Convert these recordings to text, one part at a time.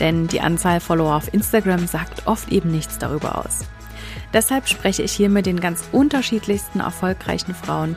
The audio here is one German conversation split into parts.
Denn die Anzahl Follower auf Instagram sagt oft eben nichts darüber aus. Deshalb spreche ich hier mit den ganz unterschiedlichsten erfolgreichen Frauen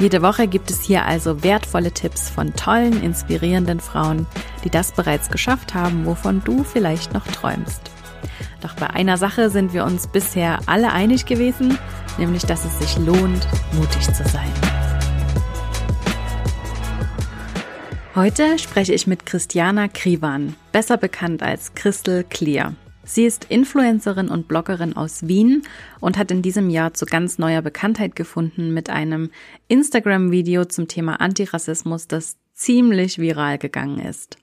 Jede Woche gibt es hier also wertvolle Tipps von tollen, inspirierenden Frauen, die das bereits geschafft haben, wovon du vielleicht noch träumst. Doch bei einer Sache sind wir uns bisher alle einig gewesen, nämlich dass es sich lohnt, mutig zu sein. Heute spreche ich mit Christiana Krivan, besser bekannt als Crystal Clear. Sie ist Influencerin und Bloggerin aus Wien und hat in diesem Jahr zu ganz neuer Bekanntheit gefunden mit einem Instagram-Video zum Thema Antirassismus, das ziemlich viral gegangen ist.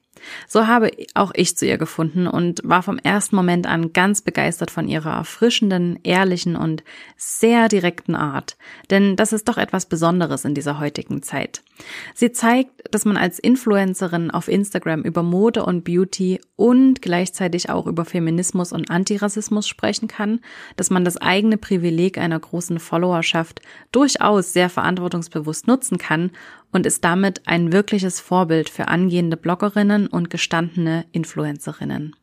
So habe auch ich zu ihr gefunden und war vom ersten Moment an ganz begeistert von ihrer erfrischenden, ehrlichen und sehr direkten Art. Denn das ist doch etwas Besonderes in dieser heutigen Zeit. Sie zeigt, dass man als Influencerin auf Instagram über Mode und Beauty und gleichzeitig auch über Feminismus und Antirassismus sprechen kann, dass man das eigene Privileg einer großen Followerschaft durchaus sehr verantwortungsbewusst nutzen kann und ist damit ein wirkliches Vorbild für angehende Bloggerinnen und gestandene Influencerinnen.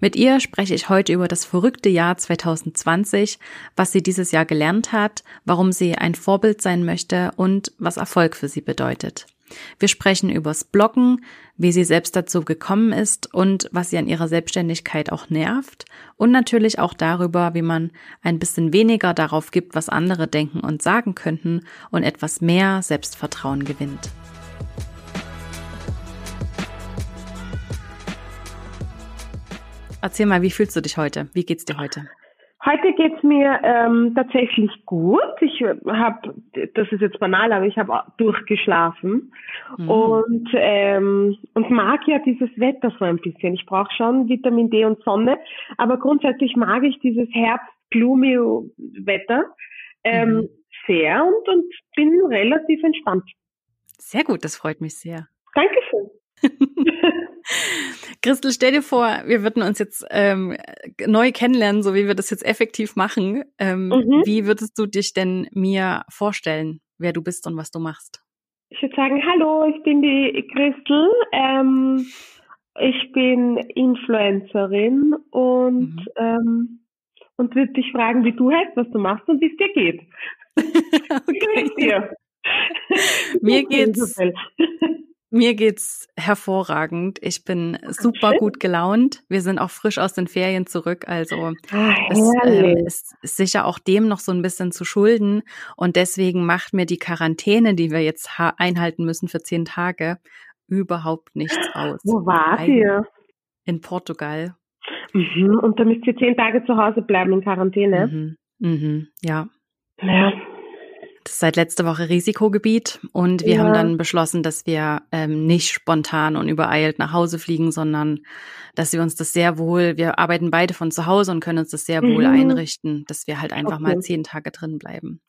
Mit ihr spreche ich heute über das verrückte Jahr 2020, was sie dieses Jahr gelernt hat, warum sie ein Vorbild sein möchte und was Erfolg für sie bedeutet. Wir sprechen übers Bloggen, wie sie selbst dazu gekommen ist und was sie an ihrer Selbstständigkeit auch nervt und natürlich auch darüber, wie man ein bisschen weniger darauf gibt, was andere denken und sagen könnten und etwas mehr Selbstvertrauen gewinnt. Erzähl mal, wie fühlst du dich heute? Wie geht's dir heute? Heute geht's mir ähm, tatsächlich gut. Ich habe, das ist jetzt banal, aber ich habe durchgeschlafen mhm. und ähm, und mag ja dieses Wetter so ein bisschen. Ich brauche schon Vitamin D und Sonne, aber grundsätzlich mag ich dieses herbst-gloomy Wetter ähm, mhm. sehr und und bin relativ entspannt. Sehr gut, das freut mich sehr. Dankeschön. Christel, stell dir vor, wir würden uns jetzt ähm, neu kennenlernen, so wie wir das jetzt effektiv machen. Ähm, mhm. Wie würdest du dich denn mir vorstellen, wer du bist und was du machst? Ich würde sagen, hallo, ich bin die Christel. Ähm, ich bin Influencerin und, mhm. ähm, und würde dich fragen, wie du heißt, was du machst und wie es dir geht. okay. Wie geht's dir? Mir geht's mir geht's hervorragend. Ich bin super gut gelaunt. Wir sind auch frisch aus den Ferien zurück. Also ah, es äh, ist sicher auch dem noch so ein bisschen zu schulden. Und deswegen macht mir die Quarantäne, die wir jetzt einhalten müssen für zehn Tage, überhaupt nichts aus. Wo wart ihr? In Portugal. Mhm. Und da müsst ihr zehn Tage zu Hause bleiben in Quarantäne. Mhm. Mhm. Ja. Ja. Das ist seit letzter Woche Risikogebiet und wir ja. haben dann beschlossen, dass wir ähm, nicht spontan und übereilt nach Hause fliegen, sondern dass wir uns das sehr wohl, wir arbeiten beide von zu Hause und können uns das sehr wohl mhm. einrichten, dass wir halt einfach okay. mal zehn Tage drin bleiben.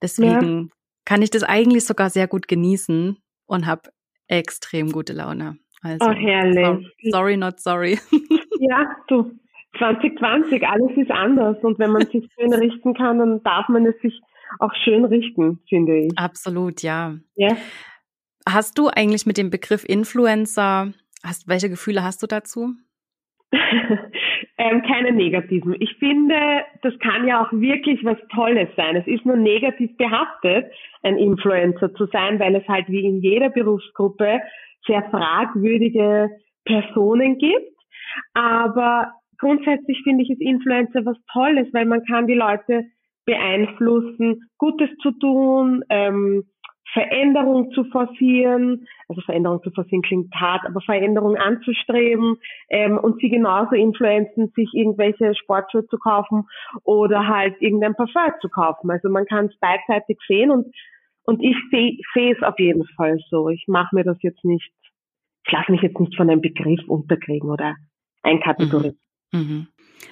Deswegen ja. kann ich das eigentlich sogar sehr gut genießen und habe extrem gute Laune. Also, oh, herrlich. So, sorry, not sorry. Ja, du, 2020, alles ist anders und wenn man sich schön richten kann, dann darf man es sich auch schön richten, finde ich. Absolut, ja. Ja. Hast du eigentlich mit dem Begriff Influencer, hast, welche Gefühle hast du dazu? ähm, keine negativen. Ich finde, das kann ja auch wirklich was Tolles sein. Es ist nur negativ behaftet, ein Influencer zu sein, weil es halt wie in jeder Berufsgruppe sehr fragwürdige Personen gibt. Aber grundsätzlich finde ich es Influencer was Tolles, weil man kann die Leute beeinflussen, Gutes zu tun, ähm, Veränderung zu forcieren, also Veränderung zu forcieren klingt hart, aber Veränderung anzustreben ähm, und sie genauso influenzen, sich irgendwelche Sportschuhe zu kaufen oder halt irgendein Parfum zu kaufen. Also man kann es beidseitig sehen und und ich sehe seh es auf jeden Fall so. Ich mache mir das jetzt nicht, ich lasse mich jetzt nicht von einem Begriff unterkriegen oder einkategorisieren. Mhm. Mhm.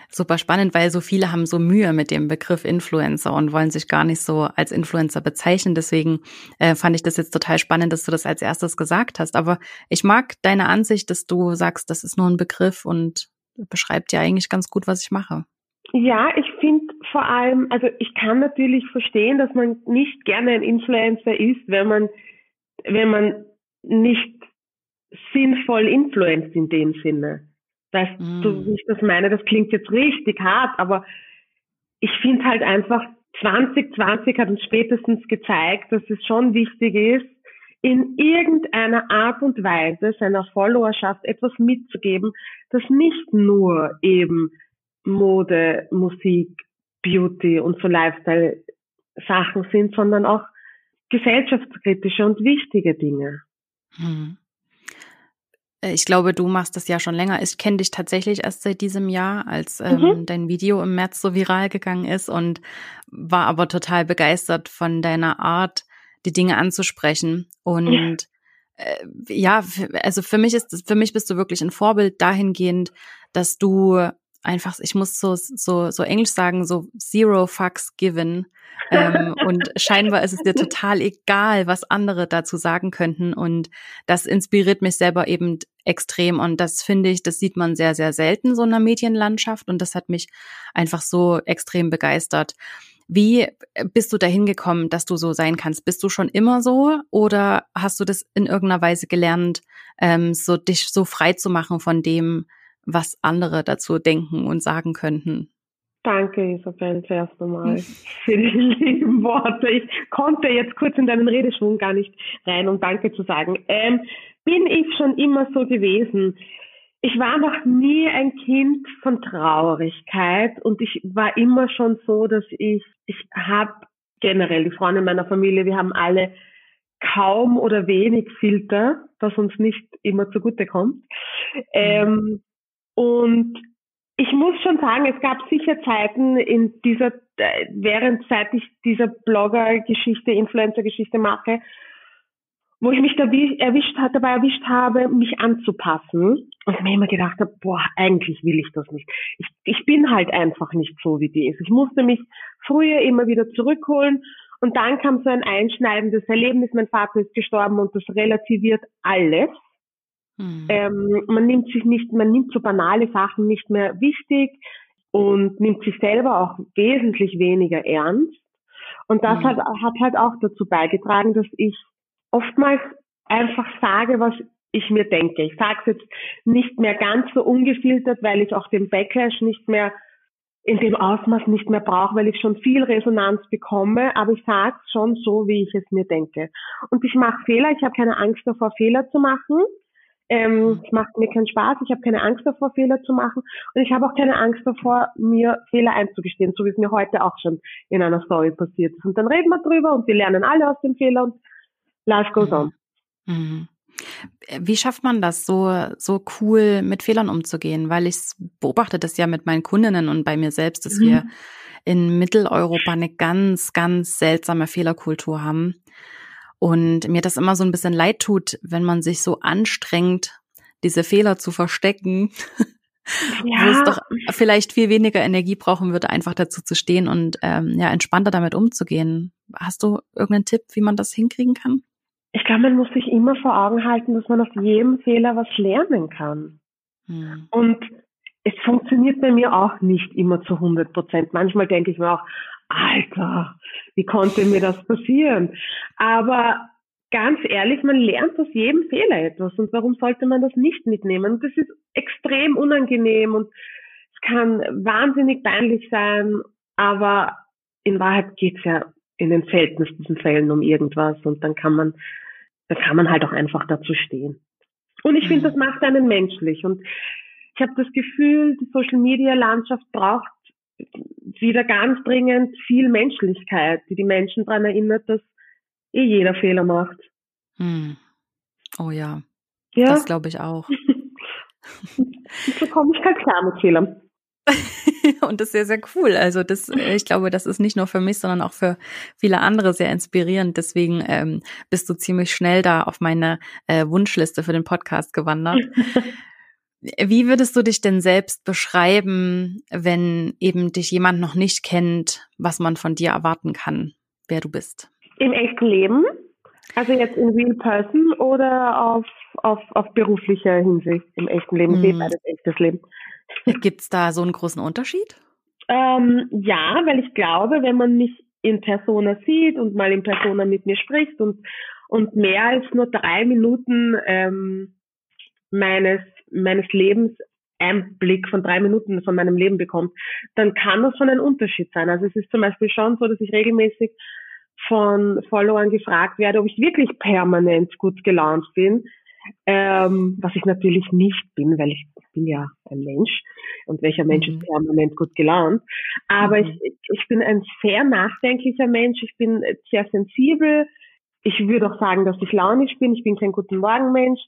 Super spannend, weil so viele haben so Mühe mit dem Begriff Influencer und wollen sich gar nicht so als Influencer bezeichnen. Deswegen äh, fand ich das jetzt total spannend, dass du das als erstes gesagt hast. Aber ich mag deine Ansicht, dass du sagst, das ist nur ein Begriff und beschreibt ja eigentlich ganz gut, was ich mache. Ja, ich finde vor allem, also ich kann natürlich verstehen, dass man nicht gerne ein Influencer ist, wenn man, wenn man nicht sinnvoll influenzt in dem Sinne. Weißt mm. du, wie ich das meine? Das klingt jetzt richtig hart, aber ich finde halt einfach, 2020 hat uns spätestens gezeigt, dass es schon wichtig ist, in irgendeiner Art und Weise seiner Followerschaft etwas mitzugeben, das nicht nur eben Mode, Musik, Beauty und so Lifestyle-Sachen sind, sondern auch gesellschaftskritische und wichtige Dinge. Hm. Äh, ich glaube, du machst das ja schon länger. Ich kenne dich tatsächlich erst seit diesem Jahr, als ähm, mhm. dein Video im März so viral gegangen ist und war aber total begeistert von deiner Art, die Dinge anzusprechen. Und ja, äh, ja also für mich ist, für mich bist du wirklich ein Vorbild dahingehend, dass du einfach, ich muss so, so, so Englisch sagen, so zero fucks given. ähm, und scheinbar ist es dir total egal, was andere dazu sagen könnten. Und das inspiriert mich selber eben extrem. Und das finde ich, das sieht man sehr, sehr selten so in der Medienlandschaft. Und das hat mich einfach so extrem begeistert. Wie bist du dahin gekommen, dass du so sein kannst? Bist du schon immer so oder hast du das in irgendeiner Weise gelernt, ähm, so dich so frei zu machen von dem, was andere dazu denken und sagen könnten. Danke, Isabel, zuerst einmal für die lieben Worte. Ich konnte jetzt kurz in deinen Redeschwung gar nicht rein, um Danke zu sagen. Ähm, bin ich schon immer so gewesen? Ich war noch nie ein Kind von Traurigkeit und ich war immer schon so, dass ich, ich habe generell die Freunde meiner Familie, wir haben alle kaum oder wenig Filter, was uns nicht immer zugute kommt. Mhm. Ähm, und ich muss schon sagen, es gab sicher Zeiten in dieser, äh, während seit ich dieser Blogger-Geschichte, Influencer-Geschichte mache, wo ich mich erwischt, dabei erwischt habe, mich anzupassen und mir immer gedacht habe, boah, eigentlich will ich das nicht. Ich, ich bin halt einfach nicht so, wie die ist. Ich musste mich früher immer wieder zurückholen und dann kam so ein einschneidendes Erlebnis. Mein Vater ist gestorben und das relativiert alles. Mhm. Ähm, man nimmt sich nicht, man nimmt so banale Sachen nicht mehr wichtig und nimmt sich selber auch wesentlich weniger ernst. Und das mhm. hat, hat halt auch dazu beigetragen, dass ich oftmals einfach sage, was ich mir denke. Ich sage es jetzt nicht mehr ganz so ungefiltert, weil ich auch den Backlash nicht mehr in dem Ausmaß nicht mehr brauche, weil ich schon viel Resonanz bekomme, aber ich sage es schon so, wie ich es mir denke. Und ich mache Fehler, ich habe keine Angst davor, Fehler zu machen. Ähm, es macht mir keinen Spaß, ich habe keine Angst davor, Fehler zu machen und ich habe auch keine Angst davor, mir Fehler einzugestehen, so wie es mir heute auch schon in einer Story passiert ist. Und dann reden wir drüber und wir lernen alle aus dem Fehler und life goes on. Mhm. Wie schafft man das, so, so cool mit Fehlern umzugehen? Weil ich beobachte das ja mit meinen Kundinnen und bei mir selbst, dass mhm. wir in Mitteleuropa eine ganz, ganz seltsame Fehlerkultur haben. Und mir das immer so ein bisschen leid tut, wenn man sich so anstrengt, diese Fehler zu verstecken, ja. wo es doch vielleicht viel weniger Energie brauchen würde, einfach dazu zu stehen und ähm, ja entspannter damit umzugehen. Hast du irgendeinen Tipp, wie man das hinkriegen kann? Ich glaube, man muss sich immer vor Augen halten, dass man aus jedem Fehler was lernen kann. Hm. Und es funktioniert bei mir auch nicht immer zu 100 Prozent. Manchmal denke ich mir auch, Alter, wie konnte mir das passieren? Aber ganz ehrlich, man lernt aus jedem Fehler etwas. Und warum sollte man das nicht mitnehmen? Und das ist extrem unangenehm und es kann wahnsinnig peinlich sein, aber in Wahrheit geht's ja in den seltensten Fällen um irgendwas und dann kann man, da kann man halt auch einfach dazu stehen. Und ich finde, mhm. das macht einen menschlich. Und ich habe das Gefühl, die Social Media Landschaft braucht wieder ganz dringend viel Menschlichkeit, die die Menschen daran erinnert, dass eh jeder Fehler macht. Hm. Oh ja. ja. Das glaube ich auch. so komme ich halt klar mit Fehlern. und das ist sehr, sehr cool. Also das, äh, ich glaube, das ist nicht nur für mich, sondern auch für viele andere sehr inspirierend. Deswegen ähm, bist du ziemlich schnell da auf meine äh, Wunschliste für den Podcast gewandert. Wie würdest du dich denn selbst beschreiben, wenn eben dich jemand noch nicht kennt, was man von dir erwarten kann, wer du bist? Im echten Leben? Also jetzt in real person oder auf, auf, auf beruflicher Hinsicht im echten Leben? Hm. beides echtes Leben. Gibt es da so einen großen Unterschied? Ähm, ja, weil ich glaube, wenn man mich in Persona sieht und mal in Persona mit mir spricht und, und mehr als nur drei Minuten ähm, meines, meines Lebens Einblick von drei Minuten von meinem Leben bekommt, dann kann das schon ein Unterschied sein. Also es ist zum Beispiel schon so, dass ich regelmäßig von Followern gefragt werde, ob ich wirklich permanent gut gelaunt bin, ähm, was ich natürlich nicht bin, weil ich bin ja ein Mensch und welcher Mensch mhm. ist permanent gut gelaunt. Aber mhm. ich, ich bin ein sehr nachdenklicher Mensch, ich bin sehr sensibel. Ich würde auch sagen, dass ich launisch bin. Ich bin kein guten Morgenmensch.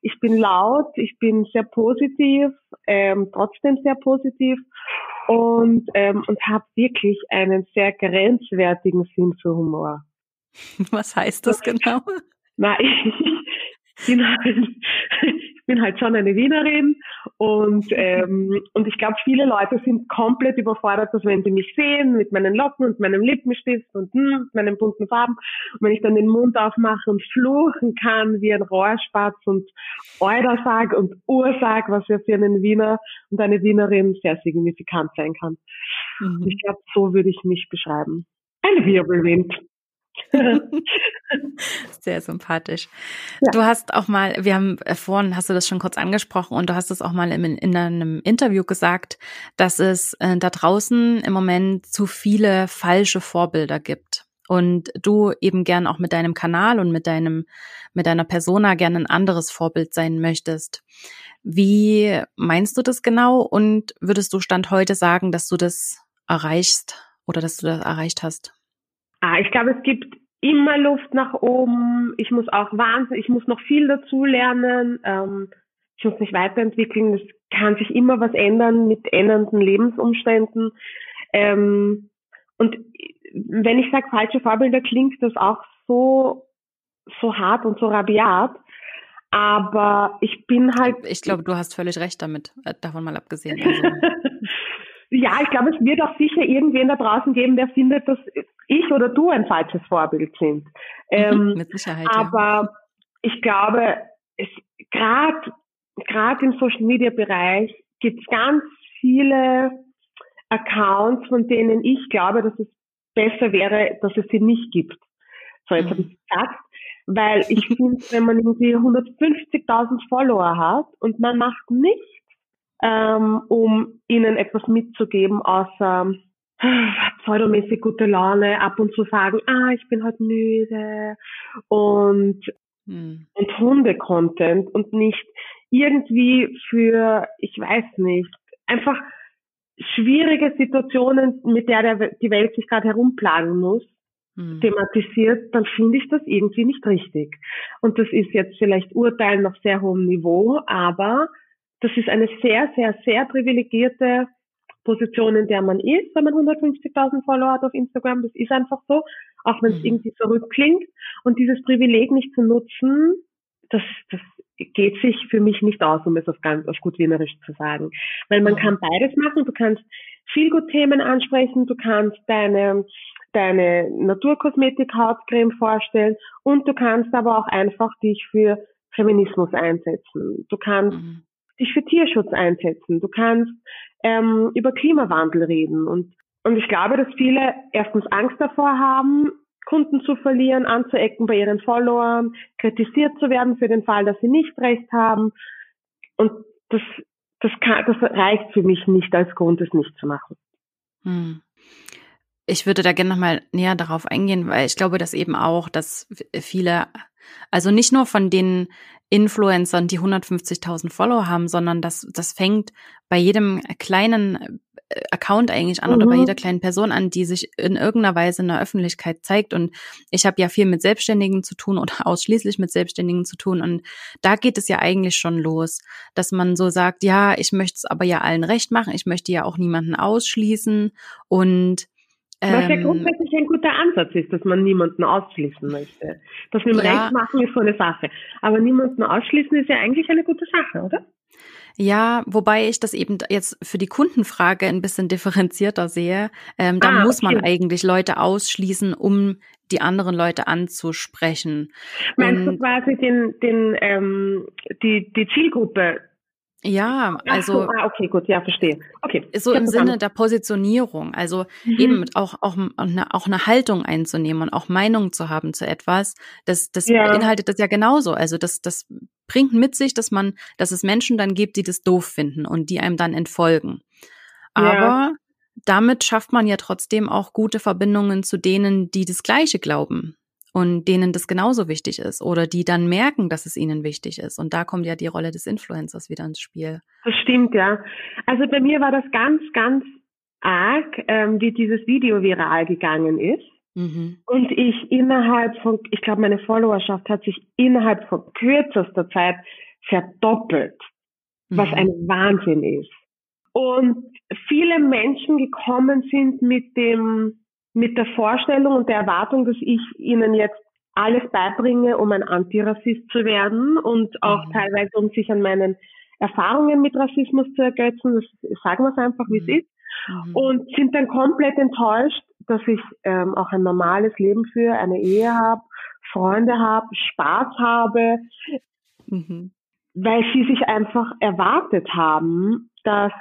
Ich bin laut, ich bin sehr positiv, ähm, trotzdem sehr positiv und, ähm, und habe wirklich einen sehr grenzwertigen Sinn für Humor. Was heißt das genau? Na, ich, bin halt, ich bin halt schon eine Wienerin und, ähm, und ich glaube, viele Leute sind komplett überfordert, dass wenn sie mich sehen mit meinen Locken und meinem Lippenstift und hm, meinen bunten Farben und wenn ich dann den Mund aufmache und fluchen kann wie ein Rohrspatz und Euder sag und Ur sag, was ja für einen Wiener und eine Wienerin sehr signifikant sein kann. Mhm. Ich glaube, so würde ich mich beschreiben. Ein Wirbelwind. Sehr sympathisch. Ja. Du hast auch mal, wir haben äh, vorhin, hast du das schon kurz angesprochen und du hast es auch mal in, in einem Interview gesagt, dass es äh, da draußen im Moment zu viele falsche Vorbilder gibt und du eben gern auch mit deinem Kanal und mit deinem, mit deiner Persona gern ein anderes Vorbild sein möchtest. Wie meinst du das genau und würdest du Stand heute sagen, dass du das erreichst oder dass du das erreicht hast? Ah, ich glaube, es gibt immer Luft nach oben. Ich muss auch wahnsinnig, ich muss noch viel dazu lernen. Ähm, ich muss mich weiterentwickeln. Es kann sich immer was ändern mit ändernden Lebensumständen. Ähm, und wenn ich sage falsche Vorbilder, klingt das auch so, so hart und so rabiat. Aber ich bin halt. Ich glaube, du hast völlig recht damit, äh, davon mal abgesehen. Also. Ja, ich glaube, es wird auch sicher irgendwen da draußen geben, der findet, dass ich oder du ein falsches Vorbild sind. Mhm, ähm, Mit Sicherheit. Aber ja. ich glaube, es gerade gerade im Social Media Bereich gibt es ganz viele Accounts, von denen ich glaube, dass es besser wäre, dass es sie nicht gibt. So, jetzt mhm. habe ich gesagt, weil ich finde, wenn man irgendwie 150.000 Follower hat und man macht nichts ähm, um ihnen etwas mitzugeben, außer pseudomäßig gute Laune, ab und zu sagen, ah, ich bin halt müde und, hm. und Hunde-Content und nicht irgendwie für, ich weiß nicht, einfach schwierige Situationen, mit der, der die Welt sich gerade herumplagen muss, hm. thematisiert, dann finde ich das irgendwie nicht richtig. Und das ist jetzt vielleicht Urteilen auf sehr hohem Niveau, aber das ist eine sehr, sehr, sehr privilegierte Position, in der man ist, wenn man 150.000 Follower hat auf Instagram. Das ist einfach so, auch wenn es mhm. irgendwie verrückt klingt. Und dieses Privileg nicht zu nutzen, das, das geht sich für mich nicht aus, um es auf ganz, auf gut Wienerisch zu sagen. Weil man kann beides machen. Du kannst viel gut Themen ansprechen. Du kannst deine, deine Naturkosmetik Hautcreme vorstellen und du kannst aber auch einfach dich für Feminismus einsetzen. Du kannst mhm dich für Tierschutz einsetzen. Du kannst ähm, über Klimawandel reden. Und, und ich glaube, dass viele erstens Angst davor haben, Kunden zu verlieren, anzuecken bei ihren Followern, kritisiert zu werden für den Fall, dass sie nicht recht haben. Und das, das, kann, das reicht für mich nicht als Grund, es nicht zu machen. Hm. Ich würde da gerne nochmal näher darauf eingehen, weil ich glaube, dass eben auch, dass viele, also nicht nur von den Influencern, die 150.000 Follower haben, sondern das, das fängt bei jedem kleinen äh, Account eigentlich an mhm. oder bei mhm. jeder kleinen Person an, die sich in irgendeiner Weise in der Öffentlichkeit zeigt. Und ich habe ja viel mit Selbstständigen zu tun oder ausschließlich mit Selbstständigen zu tun. Und da geht es ja eigentlich schon los, dass man so sagt, ja, ich möchte es aber ja allen recht machen, ich möchte ja auch niemanden ausschließen und was ja ähm, grundsätzlich ein guter Ansatz ist, dass man niemanden ausschließen möchte. Das mit dem ja, Recht machen ist so eine Sache. Aber niemanden ausschließen ist ja eigentlich eine gute Sache, oder? Ja, wobei ich das eben jetzt für die Kundenfrage ein bisschen differenzierter sehe. Ähm, da ah, muss man eigentlich Leute ausschließen, um die anderen Leute anzusprechen. Meinst Und, du quasi den, den, ähm, die, die Zielgruppe ja, also. So, ah, okay, gut, ja, verstehe. Okay. So im Sinne der Positionierung, also mhm. eben auch, auch, eine, auch eine Haltung einzunehmen und auch Meinung zu haben zu etwas, das, das ja. beinhaltet das ja genauso. Also das, das bringt mit sich, dass man, dass es Menschen dann gibt, die das doof finden und die einem dann entfolgen. Aber ja. damit schafft man ja trotzdem auch gute Verbindungen zu denen, die das Gleiche glauben und denen das genauso wichtig ist oder die dann merken, dass es ihnen wichtig ist. Und da kommt ja die Rolle des Influencers wieder ins Spiel. Das stimmt, ja. Also bei mir war das ganz, ganz arg, ähm, wie dieses Video viral gegangen ist. Mhm. Und ich innerhalb von, ich glaube, meine Followerschaft hat sich innerhalb von kürzester Zeit verdoppelt, mhm. was ein Wahnsinn ist. Und viele Menschen gekommen sind mit dem mit der Vorstellung und der Erwartung, dass ich ihnen jetzt alles beibringe, um ein Antirassist zu werden und auch mhm. teilweise, um sich an meinen Erfahrungen mit Rassismus zu ergötzen. Das sagen wir es einfach, wie mhm. es ist. Mhm. Und sind dann komplett enttäuscht, dass ich ähm, auch ein normales Leben führe, eine Ehe habe, Freunde habe, Spaß habe, mhm. weil sie sich einfach erwartet haben, dass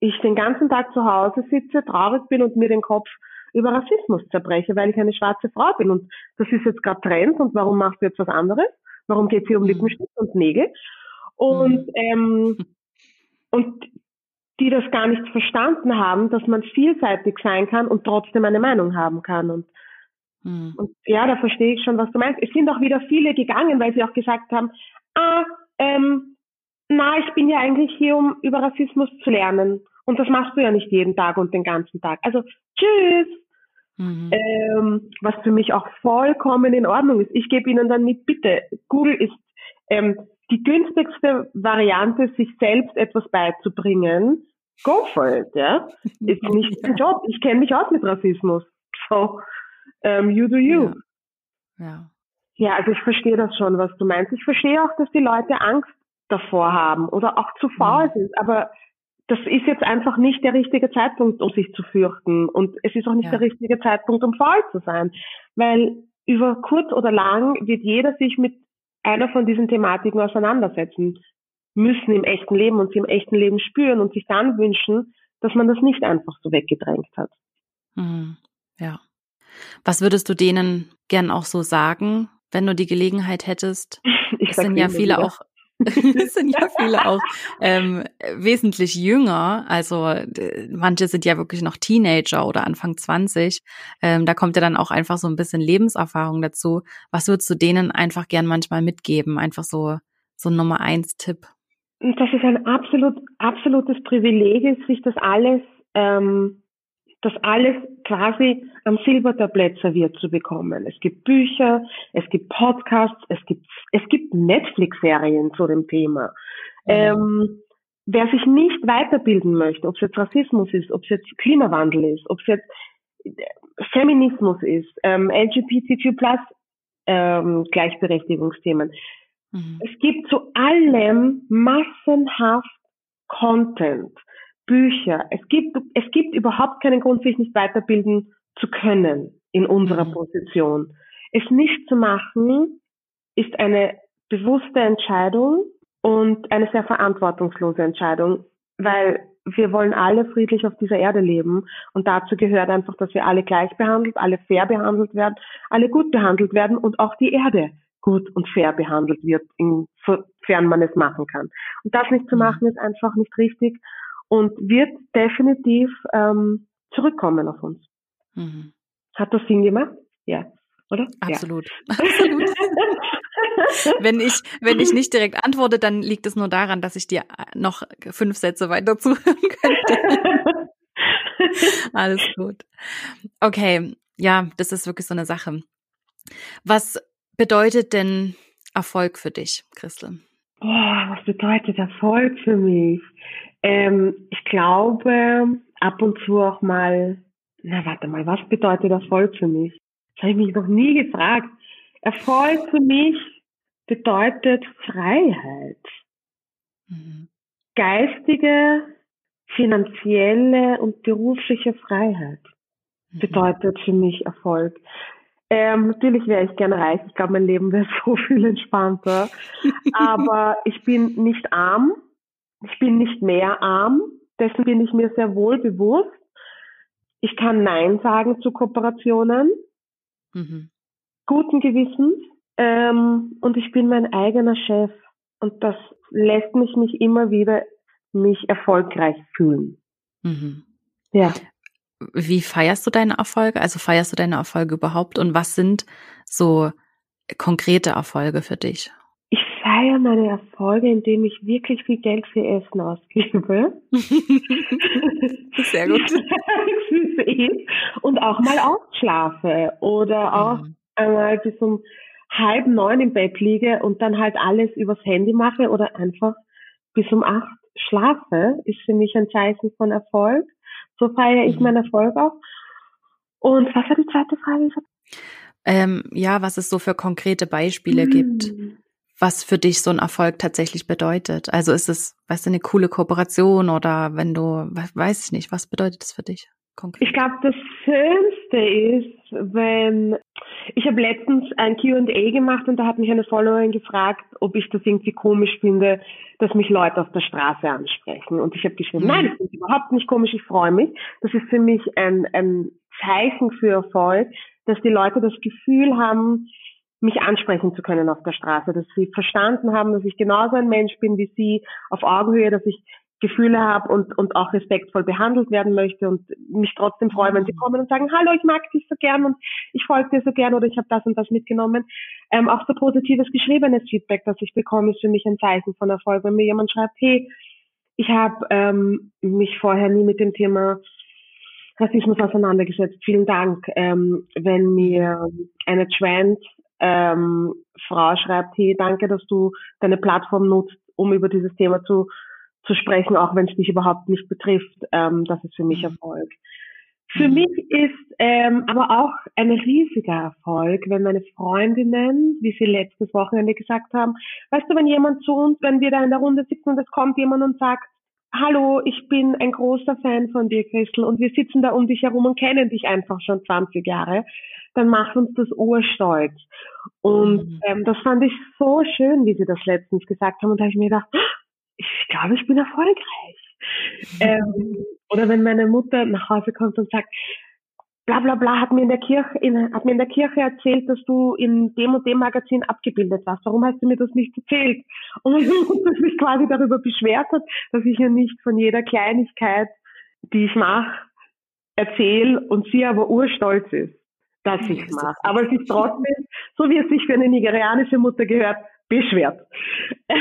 ich den ganzen Tag zu Hause sitze, traurig bin und mir den Kopf über Rassismus zerbreche, weil ich eine schwarze Frau bin. Und das ist jetzt gerade Trend und warum machst du jetzt was anderes? Warum geht es hier um. Lippenstift und Nägel? Und, mhm. ähm, und die das gar nicht verstanden haben, dass man vielseitig sein kann und trotzdem eine Meinung haben kann. Und, mhm. und ja, da verstehe ich schon, was du meinst. Es sind auch wieder viele gegangen, weil sie auch gesagt haben, ah, ähm, na, ich bin ja eigentlich hier, um über Rassismus zu lernen. Und das machst du ja nicht jeden Tag und den ganzen Tag. Also, tschüss. Mhm. Ähm, was für mich auch vollkommen in Ordnung ist. Ich gebe Ihnen dann mit, bitte, Google ist ähm, die günstigste Variante, sich selbst etwas beizubringen. Go for it, ja. Ist nicht mein Job. Ich kenne mich aus mit Rassismus. So, ähm, you do you. Ja. ja. Ja, also ich verstehe das schon, was du meinst. Ich verstehe auch, dass die Leute Angst davor haben oder auch zu faul mhm. sind. Aber das ist jetzt einfach nicht der richtige Zeitpunkt, um sich zu fürchten. Und es ist auch nicht ja. der richtige Zeitpunkt, um faul zu sein. Weil über kurz oder lang wird jeder sich mit einer von diesen Thematiken auseinandersetzen müssen im echten Leben und sie im echten Leben spüren und sich dann wünschen, dass man das nicht einfach so weggedrängt hat. Mhm. Ja. Was würdest du denen gern auch so sagen, wenn du die Gelegenheit hättest? Ich es sind ja viele wieder. auch es sind ja viele auch ähm, wesentlich jünger. Also manche sind ja wirklich noch Teenager oder Anfang 20. Ähm, da kommt ja dann auch einfach so ein bisschen Lebenserfahrung dazu. Was würdest du denen einfach gern manchmal mitgeben? Einfach so, so ein Nummer eins Tipp. Das ist ein absolut, absolutes Privileg, sich das alles ähm, das alles quasi am Silbertablett serviert zu bekommen. Es gibt Bücher, es gibt Podcasts, es gibt, es gibt Netflix-Serien zu dem Thema. Mhm. Ähm, wer sich nicht weiterbilden möchte, ob es jetzt Rassismus ist, ob es jetzt Klimawandel ist, ob es jetzt äh, Feminismus ist, ähm, LGBTQ ähm, Gleichberechtigungsthemen. Mhm. Es gibt zu allem massenhaft Content. Bücher. Es gibt, es gibt überhaupt keinen Grund, sich nicht weiterbilden zu können in unserer mhm. Position. Es nicht zu machen, ist eine bewusste Entscheidung und eine sehr verantwortungslose Entscheidung, weil wir wollen alle friedlich auf dieser Erde leben und dazu gehört einfach, dass wir alle gleich behandelt, alle fair behandelt werden, alle gut behandelt werden und auch die Erde gut und fair behandelt wird, insofern man es machen kann. Und das nicht zu mhm. machen ist einfach nicht richtig und wird definitiv ähm, zurückkommen auf uns. Mhm. Hat das Sinn gemacht? Ja. Oder? Absolut. Ja. Absolut. wenn ich, wenn ich nicht direkt antworte, dann liegt es nur daran, dass ich dir noch fünf Sätze weiter zuhören könnte. Alles gut. Okay, ja, das ist wirklich so eine Sache. Was bedeutet denn Erfolg für dich, Christel? Oh, was bedeutet Erfolg für mich? Ähm, ich glaube, ab und zu auch mal, na warte mal, was bedeutet Erfolg für mich? Das habe ich mich noch nie gefragt. Erfolg für mich bedeutet Freiheit. Mhm. Geistige, finanzielle und berufliche Freiheit mhm. bedeutet für mich Erfolg. Ähm, natürlich wäre ich gerne reich. Ich glaube, mein Leben wäre so viel entspannter. Aber ich bin nicht arm. Ich bin nicht mehr arm. Dessen bin ich mir sehr wohl bewusst. Ich kann Nein sagen zu Kooperationen. Mhm. Guten Gewissens. Ähm, und ich bin mein eigener Chef. Und das lässt mich mich immer wieder mich erfolgreich fühlen. Mhm. Ja. Wie feierst du deine Erfolge? Also feierst du deine Erfolge überhaupt? Und was sind so konkrete Erfolge für dich? Ich feiere meine Erfolge, indem ich wirklich viel Geld für Essen ausgebe. Sehr gut. Und auch mal ausschlafe oder auch mhm. einmal bis um halb neun im Bett liege und dann halt alles übers Handy mache oder einfach bis um acht schlafe, ist für mich ein Zeichen von Erfolg. So feiere ich mhm. meinen Erfolg auch. Und was war die zweite Frage? Ähm, ja, was es so für konkrete Beispiele mhm. gibt, was für dich so ein Erfolg tatsächlich bedeutet. Also ist es, weißt du, eine coole Kooperation oder wenn du, weiß ich nicht, was bedeutet das für dich? Konkret? Ich glaube, das Schönste ist, wenn ich habe letztens ein Q&A gemacht und da hat mich eine Followerin gefragt, ob ich das irgendwie komisch finde, dass mich Leute auf der Straße ansprechen. Und ich habe geschrieben, mhm. nein, das ist überhaupt nicht komisch, ich freue mich. Das ist für mich ein, ein Zeichen für Erfolg, dass die Leute das Gefühl haben, mich ansprechen zu können auf der Straße, dass sie verstanden haben, dass ich genauso ein Mensch bin wie sie, auf Augenhöhe, dass ich Gefühle habe und, und auch respektvoll behandelt werden möchte und mich trotzdem freue, wenn sie mhm. kommen und sagen, hallo, ich mag dich so gern und ich folge dir so gern oder ich habe das und das mitgenommen. Ähm, auch so positives geschriebenes Feedback, das ich bekomme, ist für mich ein Zeichen von Erfolg. Wenn mir jemand schreibt, hey, ich habe ähm, mich vorher nie mit dem Thema Rassismus auseinandergesetzt. Vielen Dank. Ähm, wenn mir eine Trans ähm, Frau schreibt, hey, danke, dass du deine Plattform nutzt, um über dieses Thema zu zu sprechen, auch wenn es mich überhaupt nicht betrifft. Ähm, das ist für mich mhm. Erfolg. Für mhm. mich ist ähm, aber auch ein riesiger Erfolg, wenn meine Freundinnen, wie sie letztes Wochenende gesagt haben, weißt du, wenn jemand zu uns, wenn wir da in der Runde sitzen und es kommt jemand und sagt, hallo, ich bin ein großer Fan von dir, Christel, und wir sitzen da um dich herum und kennen dich einfach schon 20 Jahre, dann macht uns das urstolz. Und mhm. ähm, das fand ich so schön, wie sie das letztens gesagt haben. Und da habe ich mir gedacht, ich glaube, ich bin erfolgreich. Ähm, oder wenn meine Mutter nach Hause kommt und sagt, bla bla bla, hat mir in der Kirche, in, hat mir in der Kirche erzählt, dass du in dem und dem Magazin abgebildet warst. Warum hast du mir das nicht erzählt? Und meine Mutter sich quasi darüber beschwert hat, dass ich ja nicht von jeder Kleinigkeit, die ich mache, erzähle und sie aber urstolz ist, dass ich es mache. Aber es ist trotzdem, so wie es sich für eine nigerianische Mutter gehört, beschwert.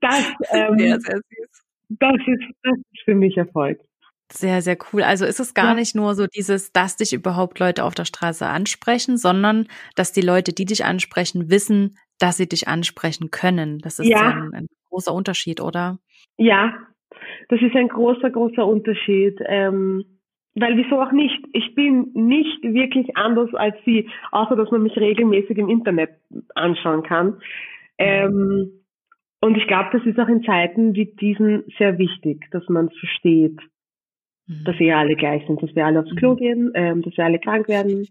das, ähm. Das ist, das ist für mich Erfolg. Sehr, sehr cool. Also ist es gar ja. nicht nur so dieses, dass dich überhaupt Leute auf der Straße ansprechen, sondern dass die Leute, die dich ansprechen, wissen, dass sie dich ansprechen können. Das ist ja. ein, ein großer Unterschied, oder? Ja, das ist ein großer, großer Unterschied. Ähm, weil wieso auch nicht? Ich bin nicht wirklich anders als sie, außer dass man mich regelmäßig im Internet anschauen kann. Ähm, und ich glaube, das ist auch in Zeiten wie diesen sehr wichtig, dass man versteht, mhm. dass wir alle gleich sind, dass wir alle aufs Klo mhm. gehen, ähm, dass wir alle krank werden,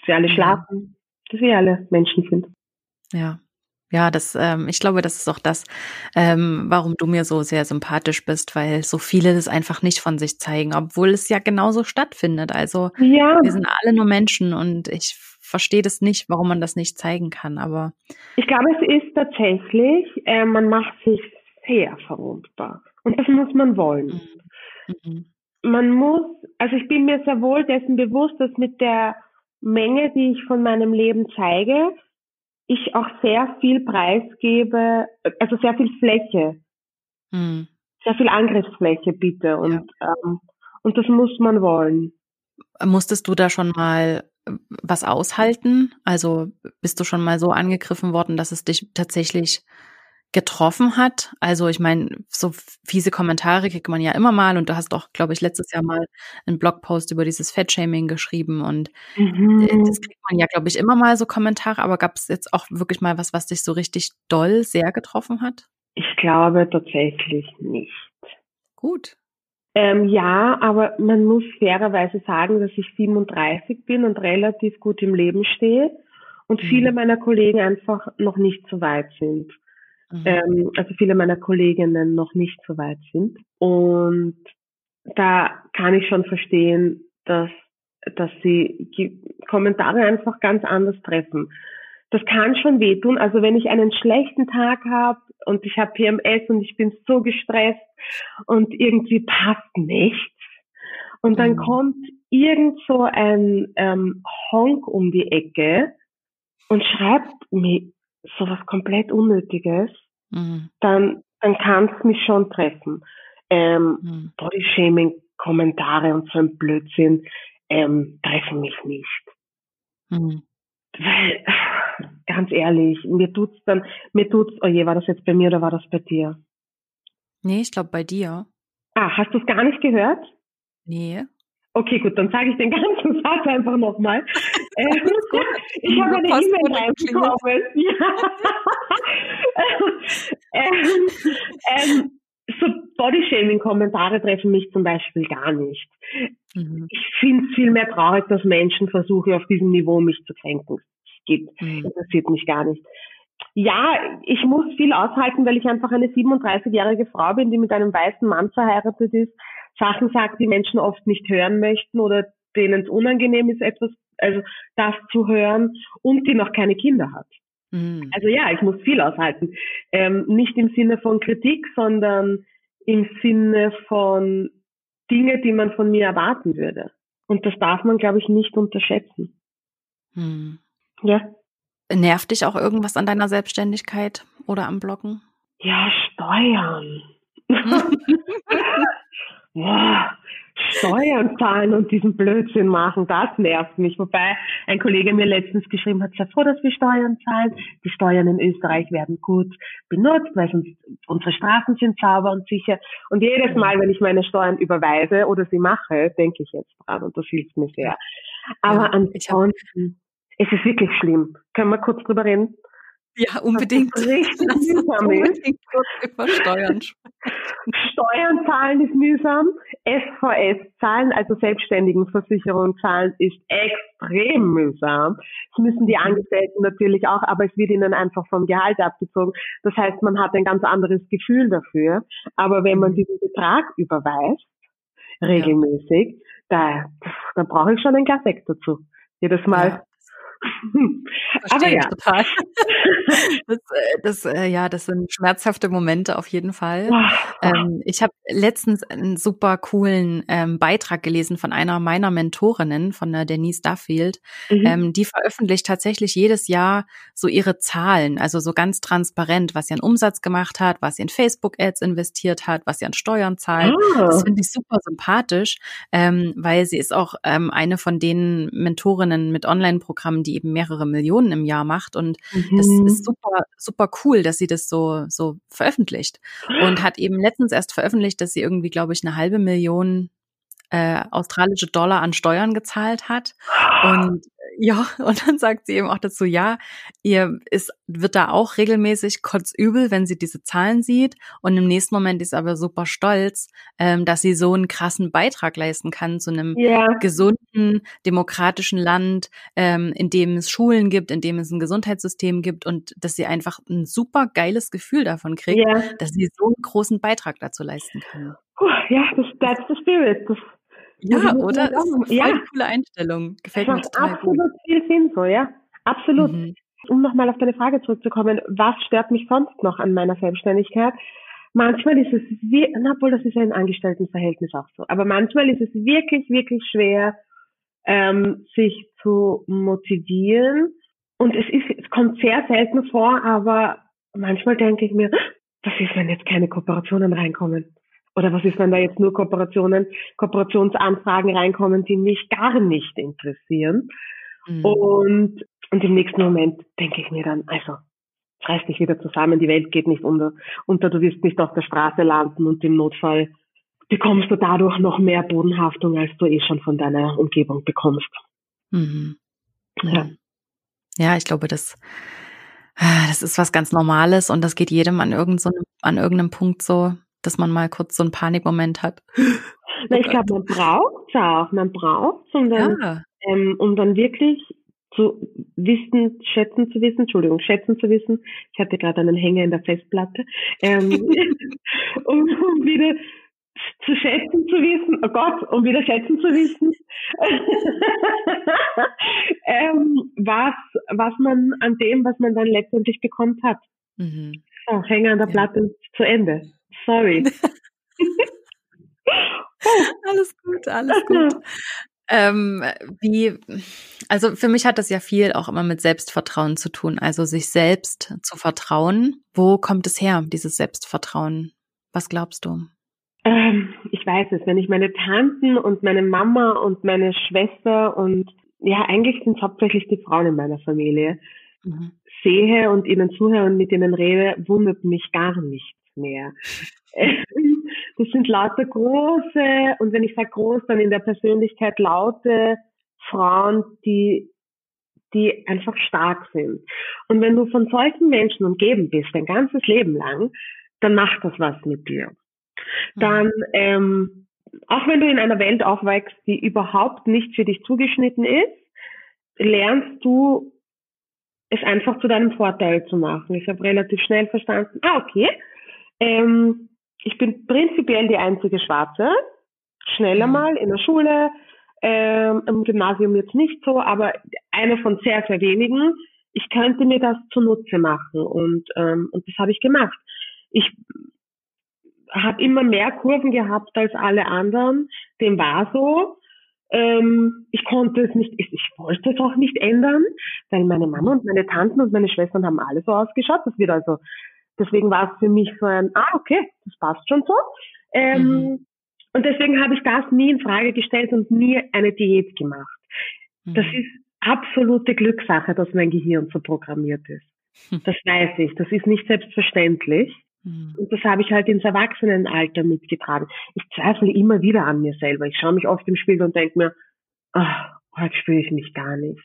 dass wir alle schlafen, dass wir alle Menschen sind. Ja, ja, das, ähm, ich glaube, das ist auch das, ähm, warum du mir so sehr sympathisch bist, weil so viele das einfach nicht von sich zeigen, obwohl es ja genauso stattfindet. Also ja. wir sind alle nur Menschen und ich verstehe das nicht, warum man das nicht zeigen kann. Aber ich glaube, es ist tatsächlich, äh, man macht sich sehr verwundbar und das muss man wollen. Mhm. Man muss, also ich bin mir sehr wohl dessen bewusst, dass mit der Menge, die ich von meinem Leben zeige, ich auch sehr viel preisgebe, also sehr viel Fläche mhm. sehr viel Angriffsfläche biete und, ja. ähm, und das muss man wollen. Musstest du da schon mal äh, was aushalten? Also bist du schon mal so angegriffen worden, dass es dich tatsächlich getroffen hat. Also ich meine, so fiese Kommentare kriegt man ja immer mal und du hast doch, glaube ich, letztes Jahr mal einen Blogpost über dieses Fettshaming geschrieben und äh, mhm. das kriegt man ja, glaube ich, immer mal so Kommentare, aber gab es jetzt auch wirklich mal was, was dich so richtig doll sehr getroffen hat? Ich glaube tatsächlich nicht. Gut. Ähm, ja, aber man muss fairerweise sagen, dass ich 37 bin und relativ gut im Leben stehe und mhm. viele meiner Kollegen einfach noch nicht so weit sind. Mhm. Ähm, also viele meiner Kolleginnen noch nicht so weit sind. Und da kann ich schon verstehen, dass, dass sie Kommentare einfach ganz anders treffen. Das kann schon wehtun. Also wenn ich einen schlechten Tag habe und ich habe PMS und ich bin so gestresst und irgendwie passt nichts. Und dann mhm. kommt irgend so ein ähm, Honk um die Ecke und schreibt mir sowas komplett Unnötiges, mhm. dann, dann kann es mich schon treffen. Ähm, mhm. Bodyshaming, Kommentare und so ein Blödsinn ähm, treffen mich nicht. Mhm. Weil, ganz ehrlich, mir tut's dann, mir tut's, oh je, war das jetzt bei mir oder war das bei dir? Nee, ich glaube bei dir. Ah, hast du es gar nicht gehört? Nee. Okay, gut, dann sage ich den ganzen Satz einfach nochmal. ähm, ich habe eine E-Mail reinbekommen. ähm, ähm, so Bodyshaming-Kommentare treffen mich zum Beispiel gar nicht. Mhm. Ich finde es viel mehr traurig, dass Menschen versuchen, auf diesem Niveau mich zu kränken. Es geht, mhm. interessiert mich gar nicht. Ja, ich muss viel aushalten, weil ich einfach eine 37-jährige Frau bin, die mit einem weißen Mann verheiratet ist Sachen sagt, die Menschen oft nicht hören möchten oder denen es unangenehm ist, etwas, also das zu hören und die noch keine Kinder hat. Mhm. Also ja, ich muss viel aushalten. Ähm, nicht im Sinne von Kritik, sondern im Sinne von Dinge, die man von mir erwarten würde. Und das darf man, glaube ich, nicht unterschätzen. Mhm. Ja. Nervt dich auch irgendwas an deiner Selbstständigkeit oder am Bloggen? Ja, Steuern. boah, Steuern zahlen und diesen Blödsinn machen, das nervt mich. Wobei ein Kollege mir letztens geschrieben hat, sei froh, dass wir Steuern zahlen. Die Steuern in Österreich werden gut benutzt, weil sonst unsere Straßen sind sauber und sicher. Und jedes Mal, wenn ich meine Steuern überweise oder sie mache, denke ich jetzt dran und das hilft mir sehr. Aber ja, ansonsten, es ist wirklich schlimm. Können wir kurz drüber reden? Ja, unbedingt. Richtig mühsam kurz über Steuern Steuern zahlen ist mühsam. SVS zahlen, also Selbstständigenversicherung zahlen, ist extrem mühsam. Das müssen die mhm. Angestellten natürlich auch, aber es wird ihnen einfach vom Gehalt abgezogen. Das heißt, man hat ein ganz anderes Gefühl dafür. Aber wenn man mhm. diesen Betrag überweist, regelmäßig, ja. da, da brauche ich schon ein Glas dazu. Jedes Mal. Ja. Aber ja. total. Das, äh, das, äh, ja, das sind schmerzhafte Momente auf jeden Fall. Ähm, ich habe letztens einen super coolen ähm, Beitrag gelesen von einer meiner Mentorinnen, von der Denise Duffield. Mhm. Ähm, die veröffentlicht tatsächlich jedes Jahr so ihre Zahlen, also so ganz transparent, was sie an Umsatz gemacht hat, was sie in Facebook-Ads investiert hat, was sie an Steuern zahlt. Oh. Das finde ich super sympathisch, ähm, weil sie ist auch ähm, eine von den Mentorinnen mit Online-Programmen, die eben mehrere Millionen im Jahr macht. Und mhm. das ist super, super cool, dass sie das so, so veröffentlicht. Und hat eben letztens erst veröffentlicht, dass sie irgendwie, glaube ich, eine halbe Million äh, australische Dollar an Steuern gezahlt hat. Und ja, und dann sagt sie eben auch dazu, ja, ihr ist, wird da auch regelmäßig kotzübel, wenn sie diese Zahlen sieht. Und im nächsten Moment ist aber super stolz, ähm, dass sie so einen krassen Beitrag leisten kann zu einem ja. gesunden, demokratischen Land, ähm, in dem es Schulen gibt, in dem es ein Gesundheitssystem gibt und dass sie einfach ein super geiles Gefühl davon kriegt, ja. dass sie so einen großen Beitrag dazu leisten kann. Ja, das, that's the spirit. Das ja, oder? Das ist eine ja. coole Einstellung. Gefällt mir total absolut gut. viel Sinn so, ja. Absolut. Mhm. Um nochmal auf deine Frage zurückzukommen, was stört mich sonst noch an meiner Selbstständigkeit? Manchmal ist es, na, obwohl das ist ja in Angestelltenverhältnis auch so, aber manchmal ist es wirklich, wirklich schwer, ähm, sich zu motivieren. Und es ist, es kommt sehr selten vor, aber manchmal denke ich mir, was ist, wenn jetzt keine Kooperationen reinkommen? Oder was ist, wenn da jetzt nur Kooperationen, Kooperationsanfragen reinkommen, die mich gar nicht interessieren. Mhm. Und, und im nächsten Moment denke ich mir dann, also, reiß dich wieder zusammen, die Welt geht nicht unter, unter, du wirst nicht auf der Straße landen und im Notfall bekommst du dadurch noch mehr Bodenhaftung, als du eh schon von deiner Umgebung bekommst. Mhm. Ja. Ja, ich glaube, das, das ist was ganz Normales und das geht jedem an, irgend so, an irgendeinem Punkt so, dass man mal kurz so einen Panikmoment hat. Na, ich glaube, man braucht es auch. Man braucht es, um dann, ja. ähm, um dann wirklich zu wissen, schätzen zu wissen, Entschuldigung, schätzen zu wissen. Ich hatte gerade einen Hänger in der Festplatte. Ähm, um, um wieder zu schätzen zu wissen, oh Gott, um wieder schätzen zu wissen, ähm, was, was man an dem, was man dann letztendlich bekommt hat. Mhm. So, Hänger an der Platte ja. zu Ende. Sorry. alles gut, alles gut. Ähm, wie, also für mich hat das ja viel auch immer mit Selbstvertrauen zu tun, also sich selbst zu vertrauen. Wo kommt es her, dieses Selbstvertrauen? Was glaubst du? Ähm, ich weiß es, wenn ich meine Tanten und meine Mama und meine Schwester und ja, eigentlich sind es hauptsächlich die Frauen in meiner Familie, mhm. sehe und ihnen zuhöre und mit ihnen rede, wundert mich gar nichts mehr. das sind lauter große, und wenn ich sage groß, dann in der Persönlichkeit laute Frauen, die, die einfach stark sind. Und wenn du von solchen Menschen umgeben bist, dein ganzes Leben lang, dann macht das was mit dir. Mhm. Dann, ähm, auch wenn du in einer Welt aufwächst, die überhaupt nicht für dich zugeschnitten ist, lernst du es einfach zu deinem Vorteil zu machen. Ich habe relativ schnell verstanden, ah, okay, ähm, ich bin prinzipiell die einzige Schwarze, schneller mhm. mal in der Schule, ähm, im Gymnasium jetzt nicht so, aber eine von sehr, sehr wenigen. Ich könnte mir das zunutze machen und, ähm, und das habe ich gemacht. Ich habe immer mehr Kurven gehabt als alle anderen. Dem war so. Ähm, ich konnte es nicht, ich, ich wollte es auch nicht ändern, weil meine Mama und meine Tanten und meine Schwestern haben alle so ausgeschaut. Das wird also Deswegen war es für mich so ein, ah, okay, das passt schon so. Ähm, mhm. Und deswegen habe ich das nie in Frage gestellt und nie eine Diät gemacht. Mhm. Das ist absolute Glückssache, dass mein Gehirn so programmiert ist. Mhm. Das weiß ich. Das ist nicht selbstverständlich. Mhm. Und das habe ich halt ins Erwachsenenalter mitgetragen. Ich zweifle immer wieder an mir selber. Ich schaue mich oft im Spiegel und denke mir, ach, heute spüre ich mich gar nicht.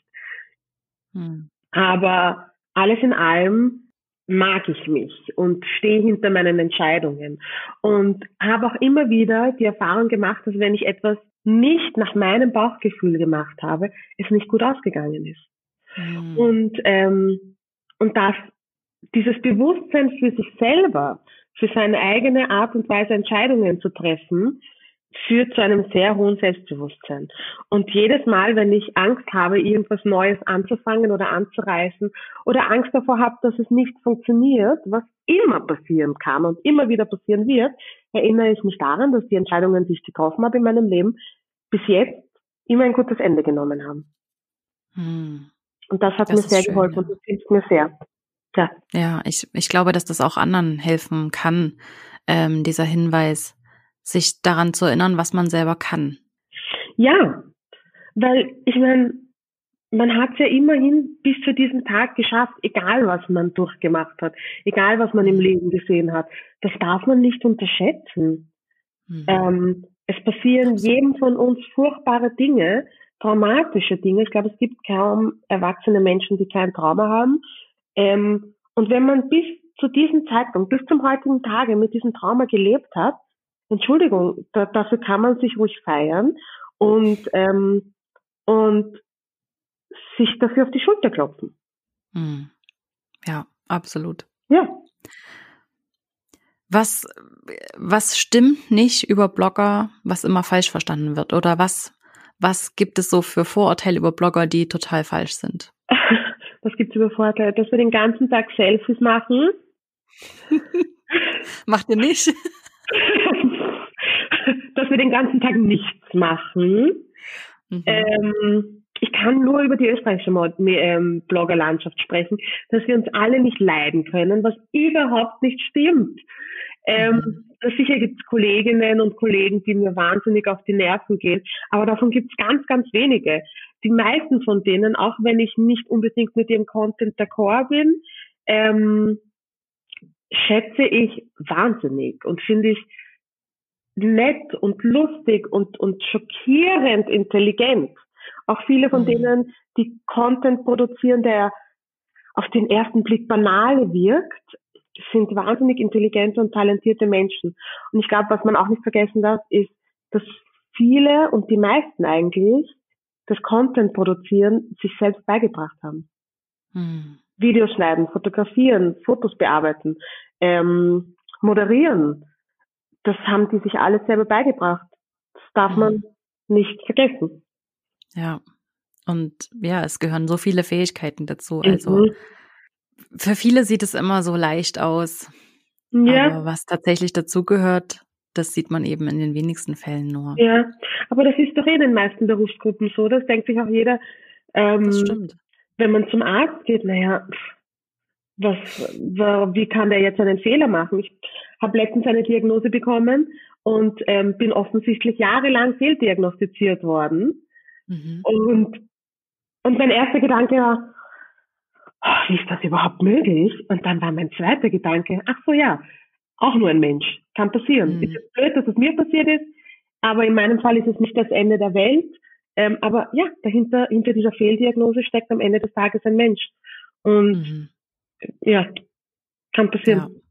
Mhm. Aber alles in allem mag ich mich und stehe hinter meinen Entscheidungen und habe auch immer wieder die Erfahrung gemacht, dass wenn ich etwas nicht nach meinem Bauchgefühl gemacht habe, es nicht gut ausgegangen ist. Mhm. Und ähm, und dass dieses Bewusstsein für sich selber, für seine eigene Art und Weise Entscheidungen zu treffen, führt zu einem sehr hohen Selbstbewusstsein. Und jedes Mal, wenn ich Angst habe, irgendwas Neues anzufangen oder anzureißen oder Angst davor habe, dass es nicht funktioniert, was immer passieren kann und immer wieder passieren wird, erinnere ich mich daran, dass die Entscheidungen, die ich getroffen habe in meinem Leben, bis jetzt immer ein gutes Ende genommen haben. Hm. Und das hat das mir sehr schön, geholfen ja. und das hilft mir sehr. Ja, ja ich, ich glaube, dass das auch anderen helfen kann, ähm, dieser Hinweis, sich daran zu erinnern, was man selber kann. Ja, weil ich meine, man hat es ja immerhin bis zu diesem Tag geschafft, egal was man durchgemacht hat, egal was man im mhm. Leben gesehen hat. Das darf man nicht unterschätzen. Mhm. Ähm, es passieren jedem von uns furchtbare Dinge, traumatische Dinge. Ich glaube, es gibt kaum erwachsene Menschen, die kein Trauma haben. Ähm, und wenn man bis zu diesem Zeitpunkt, bis zum heutigen Tage mit diesem Trauma gelebt hat, Entschuldigung, da, dafür kann man sich ruhig feiern und, ähm, und sich dafür auf die Schulter klopfen. Hm. Ja, absolut. Ja. Was, was stimmt nicht über Blogger, was immer falsch verstanden wird? Oder was, was gibt es so für Vorurteile über Blogger, die total falsch sind? was gibt es über Vorurteile? Dass wir den ganzen Tag Selfies machen. Macht ihr nicht? dass wir den ganzen Tag nichts machen. Mhm. Ähm, ich kann nur über die österreichische ähm, Bloggerlandschaft sprechen, dass wir uns alle nicht leiden können, was überhaupt nicht stimmt. Ähm, mhm. sicher gibt es Kolleginnen und Kollegen, die mir wahnsinnig auf die Nerven gehen, aber davon gibt es ganz, ganz wenige. Die meisten von denen, auch wenn ich nicht unbedingt mit ihrem Content d'accord bin, ähm, schätze ich wahnsinnig und finde ich nett und lustig und, und schockierend intelligent. Auch viele von mhm. denen, die Content produzieren, der auf den ersten Blick banal wirkt, sind wahnsinnig intelligente und talentierte Menschen. Und ich glaube, was man auch nicht vergessen darf, ist, dass viele und die meisten eigentlich das Content produzieren sich selbst beigebracht haben. Mhm. Videos schneiden, fotografieren, Fotos bearbeiten, ähm, moderieren. Das haben die sich alles selber beigebracht. Das darf mhm. man nicht vergessen. Ja. Und ja, es gehören so viele Fähigkeiten dazu. Also mhm. für viele sieht es immer so leicht aus. Ja. Aber was tatsächlich dazu gehört, das sieht man eben in den wenigsten Fällen nur. Ja, aber das ist doch eh in den meisten Berufsgruppen so. Das denkt sich auch jeder. Ähm, das stimmt. Wenn man zum Arzt geht, naja, was, wie kann der jetzt einen Fehler machen? Ich habe letztens eine Diagnose bekommen und ähm, bin offensichtlich jahrelang fehldiagnostiziert worden. Mhm. Und, und mein erster Gedanke war, wie ist das überhaupt möglich? Und dann war mein zweiter Gedanke, ach so ja, auch nur ein Mensch, kann passieren. Mhm. Ist es blöd, dass es mir passiert ist, aber in meinem Fall ist es nicht das Ende der Welt. Ähm, aber ja, dahinter, hinter dieser Fehldiagnose steckt am Ende des Tages ein Mensch. Und mhm. ja, kann passieren. Ja,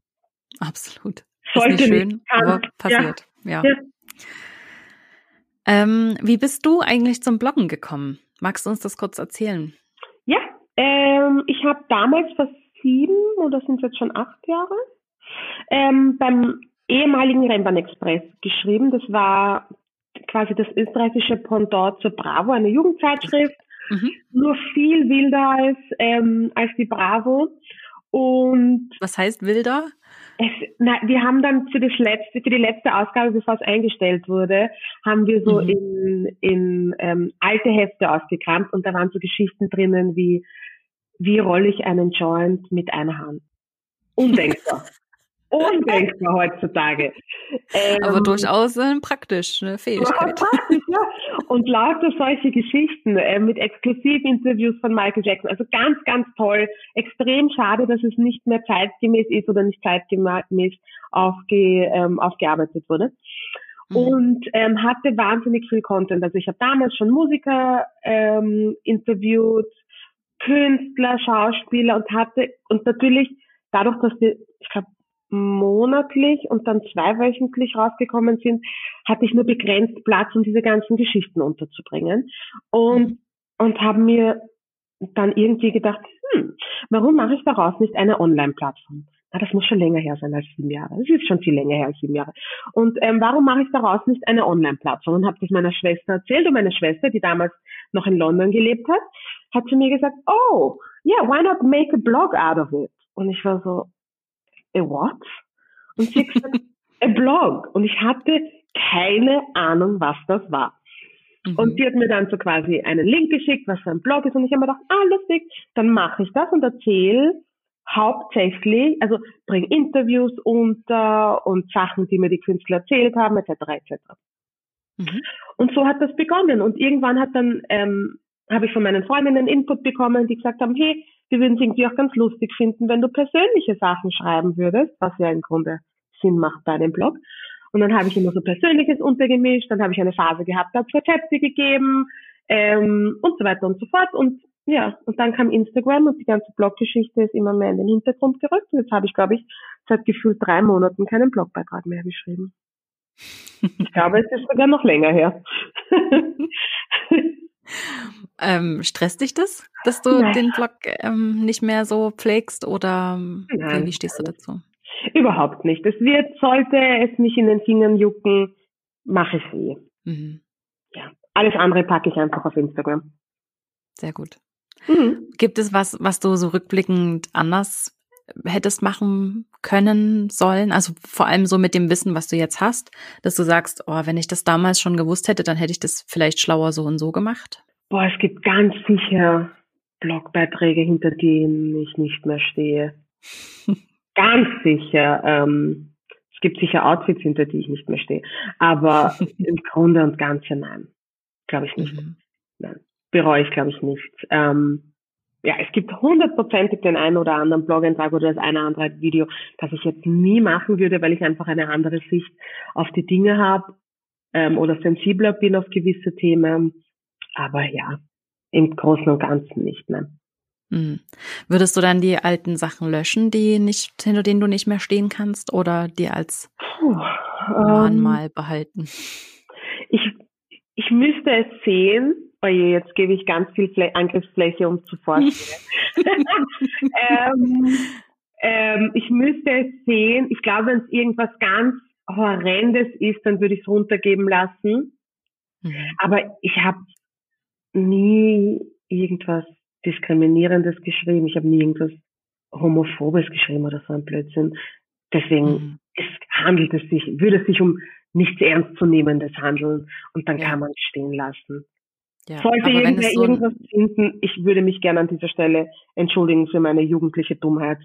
absolut. Sollte ist nicht schön, nicht, aber passiert. ja. ja. ja. Ähm, wie bist du eigentlich zum Bloggen gekommen? Magst du uns das kurz erzählen? Ja, ähm, ich habe damals vor sieben oder sind es jetzt schon acht Jahre ähm, beim ehemaligen Rennbahn Express geschrieben. Das war quasi das österreichische Pendant zur Bravo, eine Jugendzeitschrift. Mhm. Nur viel wilder als, ähm, als die Bravo. Und was heißt wilder? Es, na, wir haben dann für das letzte, für die letzte Ausgabe, bevor es eingestellt wurde, haben wir so mhm. in, in ähm, alte Hefte ausgekramt und da waren so Geschichten drinnen wie, wie rolle ich einen Joint mit einer Hand? Undenkbar. Undenkbar heutzutage. Ähm, Aber durchaus äh, praktisch, eine Fähigkeit. Praktisch, ja. Und lauter solche Geschichten äh, mit Exklusivinterviews von Michael Jackson. Also ganz, ganz toll. Extrem schade, dass es nicht mehr zeitgemäß ist oder nicht zeitgemäß aufge, ähm, aufgearbeitet wurde. Mhm. Und ähm, hatte wahnsinnig viel Content. Also ich habe damals schon Musiker ähm, interviewt, Künstler, Schauspieler und hatte und natürlich dadurch, dass wir, ich glaube, monatlich und dann zweiwöchentlich rausgekommen sind, hatte ich nur begrenzt Platz, um diese ganzen Geschichten unterzubringen. Und, mhm. und haben mir dann irgendwie gedacht, hm, warum mache ich daraus nicht eine Online-Plattform? Na, das muss schon länger her sein als sieben Jahre. Das ist schon viel länger her als sieben Jahre. Und ähm, warum mache ich daraus nicht eine Online-Plattform? Und habe das meiner Schwester erzählt. Und meine Schwester, die damals noch in London gelebt hat, hat zu mir gesagt, oh, yeah, why not make a blog out of it? Und ich war so, a what? Und sie hat gesagt, a blog. Und ich hatte keine Ahnung, was das war. Mhm. Und sie hat mir dann so quasi einen Link geschickt, was für ein Blog ist. Und ich habe mir gedacht, ah, lustig, dann mache ich das und erzähle hauptsächlich, also bringe Interviews unter und Sachen, die mir die Künstler erzählt haben, etc. etc. Mhm. Und so hat das begonnen. Und irgendwann hat dann ähm, habe ich von meinen Freundinnen Input bekommen, die gesagt haben, hey, wir würden es irgendwie auch ganz lustig finden, wenn du persönliche Sachen schreiben würdest, was ja im Grunde Sinn macht bei einem Blog. Und dann habe ich immer so Persönliches untergemischt, dann habe ich eine Phase gehabt, da habe es Rezepte gegeben ähm, und so weiter und so fort. Und ja, und dann kam Instagram und die ganze Bloggeschichte ist immer mehr in den Hintergrund gerückt. Und jetzt habe ich, glaube ich, seit gefühlt drei Monaten keinen Blogbeitrag mehr geschrieben. Ich glaube, es ist sogar noch länger her. Ähm, stresst dich das, dass du Nein. den Blog ähm, nicht mehr so pflegst oder Nein. wie stehst du dazu? Überhaupt nicht. Es wird, sollte es mich in den Fingern jucken, mache ich es eh. Mhm. Ja. Alles andere packe ich einfach auf Instagram. Sehr gut. Mhm. Gibt es was, was du so rückblickend anders hättest machen können sollen? Also vor allem so mit dem Wissen, was du jetzt hast, dass du sagst, oh, wenn ich das damals schon gewusst hätte, dann hätte ich das vielleicht schlauer so und so gemacht? Boah, es gibt ganz sicher Blogbeiträge, hinter denen ich nicht mehr stehe. ganz sicher. Ähm, es gibt sicher Outfits, hinter die ich nicht mehr stehe. Aber im Grunde und Ganze nein. Glaube ich nicht. Mhm. Nein. Bereue ich, glaube ich, nicht. Ähm, ja, es gibt hundertprozentig den einen oder anderen Blog-Eintrag oder das eine oder andere Video, das ich jetzt nie machen würde, weil ich einfach eine andere Sicht auf die Dinge habe ähm, oder sensibler bin auf gewisse Themen. Aber ja, im Großen und Ganzen nicht, nein. Mhm. Würdest du dann die alten Sachen löschen, die nicht, hinter denen du nicht mehr stehen kannst, oder die als Puh, Mahnmal ähm, behalten? Ich, ich müsste es sehen. Oh je, jetzt gebe ich ganz viel Fl Angriffsfläche, um zu forschen. ähm, ähm, ich müsste es sehen. Ich glaube, wenn es irgendwas ganz Horrendes ist, dann würde ich es runtergeben lassen. Mhm. Aber ich habe nie irgendwas Diskriminierendes geschrieben. Ich habe nie irgendwas Homophobes geschrieben oder so ein Blödsinn. Deswegen mhm. es handelt es sich, würde es sich um nichts Ernstzunehmendes handeln und dann ja. kann man es stehen lassen. Ja, Sollte irgendwer so irgendwas finden, ich würde mich gerne an dieser Stelle entschuldigen für meine jugendliche Dummheit.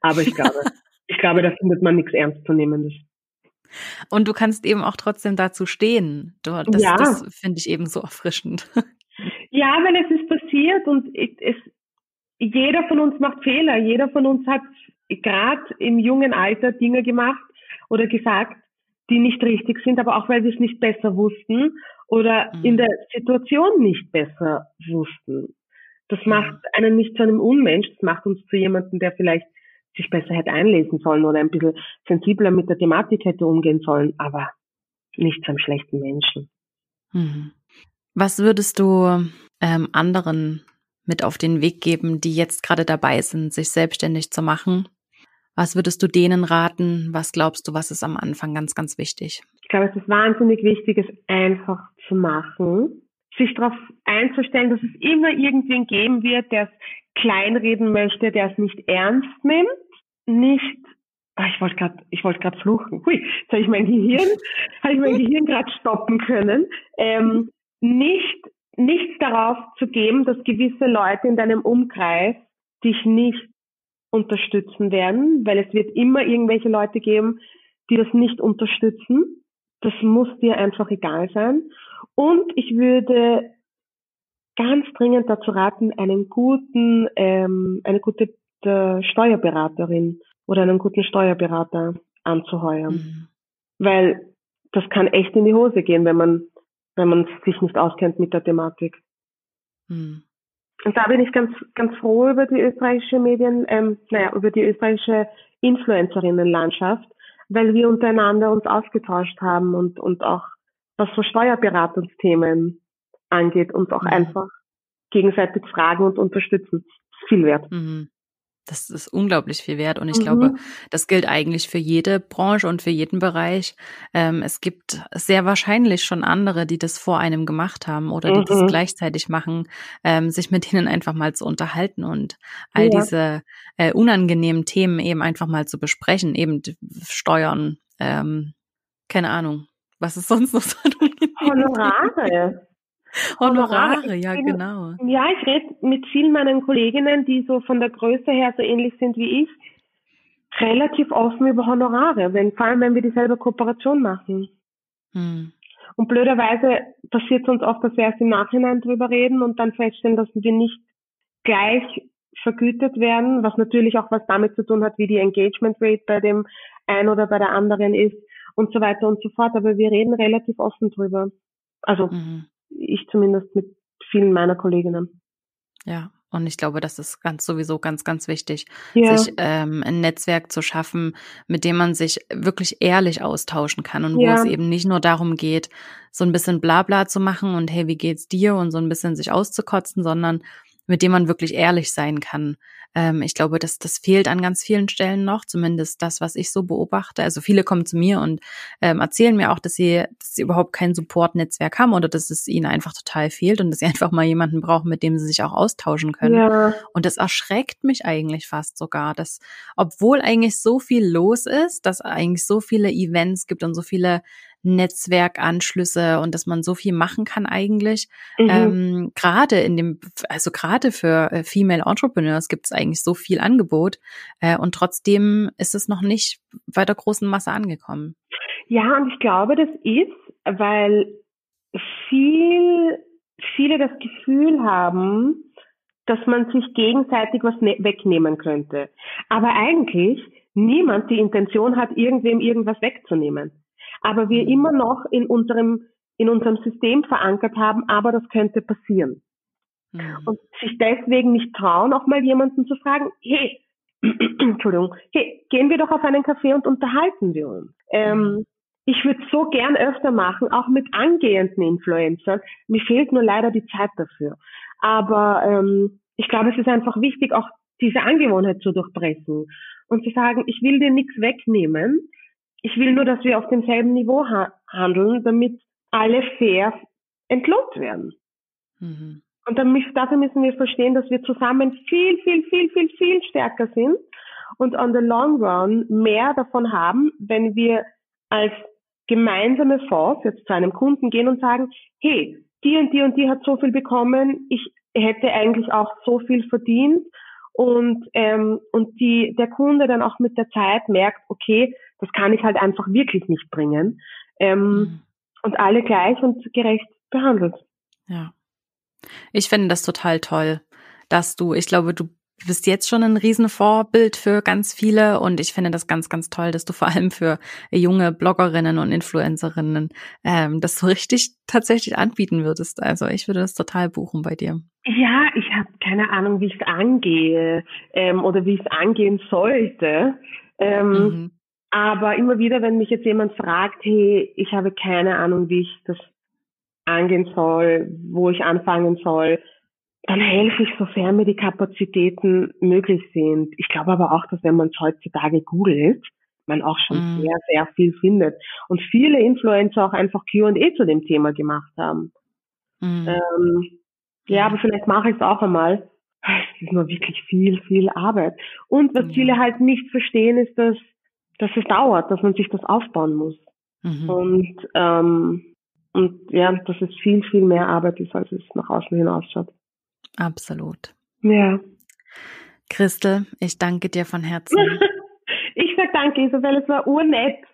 Aber ich glaube, ich glaube, da findet man nichts Ernstzunehmendes. Und du kannst eben auch trotzdem dazu stehen. Das, ja. das finde ich eben so erfrischend. Ja, weil es ist passiert und es, jeder von uns macht Fehler. Jeder von uns hat gerade im jungen Alter Dinge gemacht oder gesagt, die nicht richtig sind, aber auch weil wir es nicht besser wussten oder mhm. in der Situation nicht besser wussten. Das macht einen nicht zu einem Unmensch, das macht uns zu jemandem, der vielleicht sich besser hätte einlesen sollen oder ein bisschen sensibler mit der Thematik hätte umgehen sollen, aber nicht zu einem schlechten Menschen. Mhm. Was würdest du ähm, anderen mit auf den Weg geben, die jetzt gerade dabei sind, sich selbstständig zu machen? Was würdest du denen raten? Was glaubst du, was ist am Anfang ganz, ganz wichtig? Ich glaube, es ist wahnsinnig wichtig, es einfach zu machen, sich darauf einzustellen, dass es immer irgendwen geben wird, der es kleinreden möchte, der es nicht ernst nimmt, nicht Ah, ich wollte gerade, ich wollte gerade fluchen. Hui, jetzt habe ich mein Gehirn, habe ich mein Gehirn gerade stoppen können. Ähm, nicht, nichts darauf zu geben, dass gewisse Leute in deinem Umkreis dich nicht unterstützen werden, weil es wird immer irgendwelche Leute geben, die das nicht unterstützen. Das muss dir einfach egal sein. Und ich würde ganz dringend dazu raten, einen guten, ähm, eine gute äh, Steuerberaterin oder einen guten Steuerberater anzuheuern. Mhm. Weil das kann echt in die Hose gehen, wenn man wenn man sich nicht auskennt mit der Thematik. Hm. Und da bin ich ganz, ganz froh über die österreichische Medien, ähm, naja, über die österreichische Influencerinnenlandschaft, weil wir untereinander uns ausgetauscht haben und, und auch was so Steuerberatungsthemen angeht, uns auch mhm. einfach gegenseitig fragen und unterstützen. Das ist viel wert. Mhm. Das ist unglaublich viel wert und ich mhm. glaube, das gilt eigentlich für jede Branche und für jeden Bereich. Ähm, es gibt sehr wahrscheinlich schon andere, die das vor einem gemacht haben oder die das mhm. gleichzeitig machen, ähm, sich mit denen einfach mal zu unterhalten und all ja. diese äh, unangenehmen Themen eben einfach mal zu besprechen, eben Steuern, ähm, keine Ahnung, was ist sonst noch so Honorare. Honorare, ja, genau. Ja, ich rede mit vielen meinen Kolleginnen, die so von der Größe her so ähnlich sind wie ich, relativ offen über Honorare, wenn, vor allem wenn wir dieselbe Kooperation machen. Hm. Und blöderweise passiert es uns oft, dass wir erst im Nachhinein drüber reden und dann feststellen, dass wir nicht gleich vergütet werden, was natürlich auch was damit zu tun hat, wie die Engagement Rate bei dem einen oder bei der anderen ist und so weiter und so fort. Aber wir reden relativ offen drüber. Also mhm ich zumindest mit vielen meiner Kolleginnen. Ja, und ich glaube, das ist ganz sowieso ganz, ganz wichtig, ja. sich ähm, ein Netzwerk zu schaffen, mit dem man sich wirklich ehrlich austauschen kann und ja. wo es eben nicht nur darum geht, so ein bisschen Blabla zu machen und hey, wie geht's dir und so ein bisschen sich auszukotzen, sondern mit dem man wirklich ehrlich sein kann. Ähm, ich glaube, dass das fehlt an ganz vielen Stellen noch, zumindest das, was ich so beobachte. Also viele kommen zu mir und ähm, erzählen mir auch, dass sie, dass sie überhaupt kein Support-Netzwerk haben oder dass es ihnen einfach total fehlt und dass sie einfach mal jemanden brauchen, mit dem sie sich auch austauschen können. Ja. Und das erschreckt mich eigentlich fast sogar, dass obwohl eigentlich so viel los ist, dass eigentlich so viele Events gibt und so viele Netzwerkanschlüsse und dass man so viel machen kann eigentlich. Mhm. Ähm, gerade in dem, also gerade für äh, Female Entrepreneurs gibt es eigentlich so viel Angebot äh, und trotzdem ist es noch nicht bei der großen Masse angekommen. Ja, und ich glaube, das ist, weil viel, viele das Gefühl haben, dass man sich gegenseitig was ne wegnehmen könnte. Aber eigentlich niemand die Intention hat, irgendwem irgendwas wegzunehmen. Aber wir mhm. immer noch in unserem, in unserem System verankert haben, aber das könnte passieren. Mhm. Und sich deswegen nicht trauen, auch mal jemanden zu fragen, hey, Entschuldigung, hey, gehen wir doch auf einen Café und unterhalten wir uns. Ähm, mhm. ich würde so gern öfter machen, auch mit angehenden Influencern. Mir fehlt nur leider die Zeit dafür. Aber ähm, ich glaube, es ist einfach wichtig, auch diese Angewohnheit zu durchbrechen und zu sagen, ich will dir nichts wegnehmen. Ich will nur, dass wir auf demselben Niveau ha handeln, damit alle fair entlohnt werden. Mhm. Und müssen, dafür müssen wir verstehen, dass wir zusammen viel, viel, viel, viel, viel stärker sind und on the long run mehr davon haben, wenn wir als gemeinsame Fonds jetzt zu einem Kunden gehen und sagen, hey, die und die und die hat so viel bekommen, ich hätte eigentlich auch so viel verdient und ähm, und die der Kunde dann auch mit der Zeit merkt, okay, das kann ich halt einfach wirklich nicht bringen ähm, mhm. und alle gleich und gerecht behandelt. Ja, ich finde das total toll, dass du, ich glaube, du bist jetzt schon ein Riesenvorbild für ganz viele und ich finde das ganz, ganz toll, dass du vor allem für junge Bloggerinnen und Influencerinnen ähm, das so richtig tatsächlich anbieten würdest. Also ich würde das total buchen bei dir. Ja, ich habe keine Ahnung, wie ich es angehe ähm, oder wie ich es angehen sollte. Ähm, mhm. Aber immer wieder, wenn mich jetzt jemand fragt, hey, ich habe keine Ahnung, wie ich das angehen soll, wo ich anfangen soll, dann helfe ich, sofern mir die Kapazitäten möglich sind. Ich glaube aber auch, dass wenn man es heutzutage googelt, man auch schon mm. sehr, sehr viel findet. Und viele Influencer auch einfach Q&A zu dem Thema gemacht haben. Mm. Ähm, ja, aber vielleicht mache ich es auch einmal. Es ist nur wirklich viel, viel Arbeit. Und was mm. viele halt nicht verstehen, ist, dass, dass es dauert, dass man sich das aufbauen muss. -hmm. Und, ähm, und ja, dass es viel, viel mehr Arbeit ist, als es nach außen hin ausschaut. Absolut. Ja. Christel, ich danke dir von Herzen. ich sag danke, Isabel, es war urnett.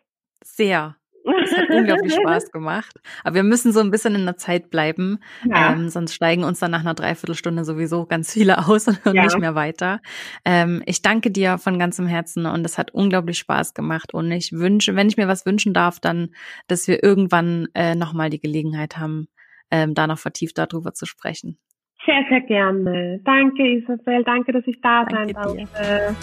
Sehr. Es hat unglaublich Spaß gemacht. Aber wir müssen so ein bisschen in der Zeit bleiben, ja. ähm, sonst steigen uns dann nach einer Dreiviertelstunde sowieso ganz viele aus und ja. nicht mehr weiter. Ähm, ich danke dir von ganzem Herzen und es hat unglaublich Spaß gemacht. Und ich wünsche, wenn ich mir was wünschen darf, dann, dass wir irgendwann äh, nochmal die Gelegenheit haben, ähm, da noch vertieft darüber zu sprechen. Sehr, sehr gerne. Danke, Isabel. Danke, dass ich da sein durfte.